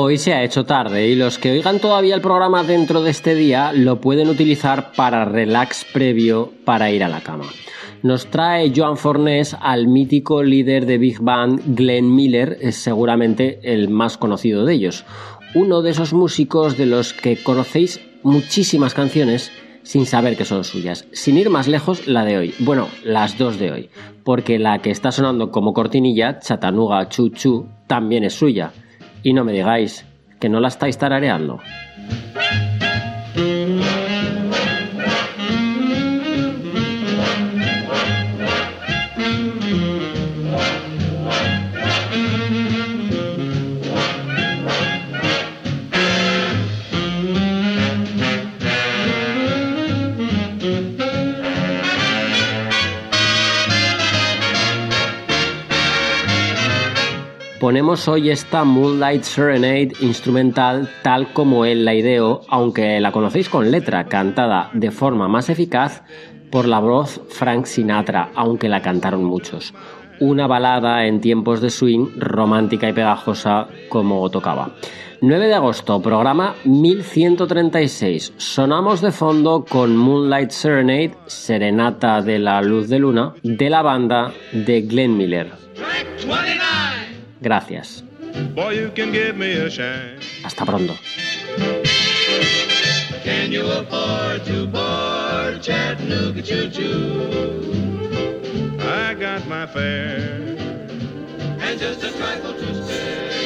Hoy se ha hecho tarde y los que oigan todavía el programa dentro de este día lo pueden utilizar para relax previo para ir a la cama. Nos trae Joan Fornés al mítico líder de Big Band Glenn Miller, es seguramente el más conocido de ellos. Uno de esos músicos de los que conocéis muchísimas canciones sin saber que son suyas. Sin ir más lejos, la de hoy. Bueno, las dos de hoy. Porque la que está sonando como cortinilla, Chatanuga Chu también es suya. Y no me digáis que no la estáis tarareando. Ponemos hoy esta Moonlight Serenade instrumental tal como él la ideó, aunque la conocéis con letra, cantada de forma más eficaz por la voz Frank Sinatra, aunque la cantaron muchos. Una balada en tiempos de swing, romántica y pegajosa como tocaba. 9 de agosto, programa 1136. Sonamos de fondo con Moonlight Serenade, Serenata de la Luz de Luna, de la banda de Glenn Miller. Gracias. Hasta pronto. Can you afford to board Chattanooga choo choo? I got my fare and just a trifle to spare.